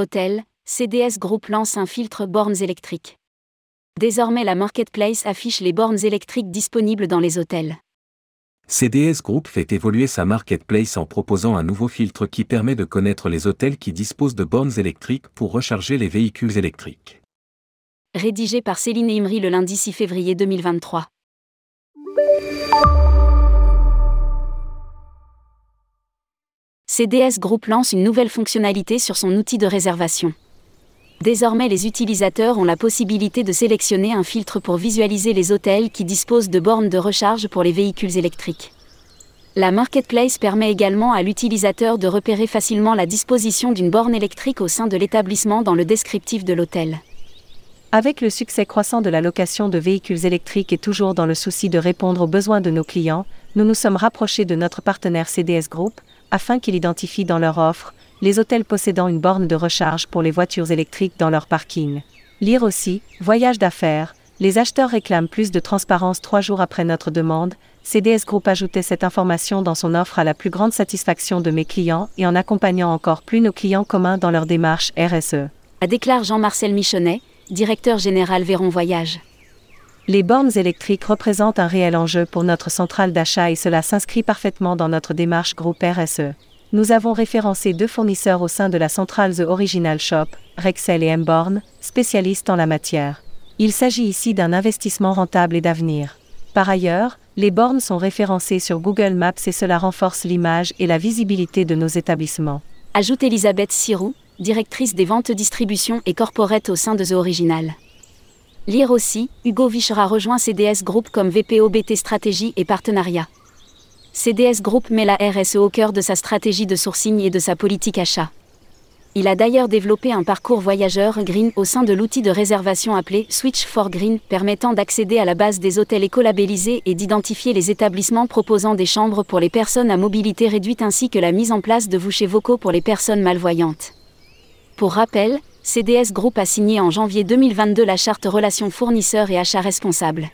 Hôtel, CDS Group lance un filtre bornes électriques. Désormais la marketplace affiche les bornes électriques disponibles dans les hôtels. CDS Group fait évoluer sa marketplace en proposant un nouveau filtre qui permet de connaître les hôtels qui disposent de bornes électriques pour recharger les véhicules électriques. Rédigé par Céline Imri le lundi 6 février 2023. CDS Group lance une nouvelle fonctionnalité sur son outil de réservation. Désormais les utilisateurs ont la possibilité de sélectionner un filtre pour visualiser les hôtels qui disposent de bornes de recharge pour les véhicules électriques. La marketplace permet également à l'utilisateur de repérer facilement la disposition d'une borne électrique au sein de l'établissement dans le descriptif de l'hôtel. Avec le succès croissant de la location de véhicules électriques et toujours dans le souci de répondre aux besoins de nos clients, nous nous sommes rapprochés de notre partenaire CDS Group, afin qu'il identifie dans leur offre les hôtels possédant une borne de recharge pour les voitures électriques dans leur parking. Lire aussi, voyage d'affaires, les acheteurs réclament plus de transparence trois jours après notre demande. CDS Group ajoutait cette information dans son offre à la plus grande satisfaction de mes clients et en accompagnant encore plus nos clients communs dans leur démarche RSE. A déclare Jean-Marcel Michonnet, directeur général Véron Voyage. Les bornes électriques représentent un réel enjeu pour notre centrale d'achat et cela s'inscrit parfaitement dans notre démarche groupe RSE. Nous avons référencé deux fournisseurs au sein de la centrale The Original Shop, Rexel et Mborn, spécialistes en la matière. Il s'agit ici d'un investissement rentable et d'avenir. Par ailleurs, les bornes sont référencées sur Google Maps et cela renforce l'image et la visibilité de nos établissements. Ajoute Elisabeth Sirou, directrice des ventes distribution et corporate au sein de The Original. Lire aussi, Hugo Vichera rejoint CDS Group comme VPO BT Stratégie et Partenariat. CDS Group met la RSE au cœur de sa stratégie de sourcing et de sa politique achat. Il a d'ailleurs développé un parcours voyageur green au sein de l'outil de réservation appelé Switch for Green, permettant d'accéder à la base des hôtels écolabellisés et d'identifier les établissements proposant des chambres pour les personnes à mobilité réduite ainsi que la mise en place de vouchers vocaux pour les personnes malvoyantes. Pour rappel, CDS Group a signé en janvier 2022 la charte Relations fournisseurs et achats responsables.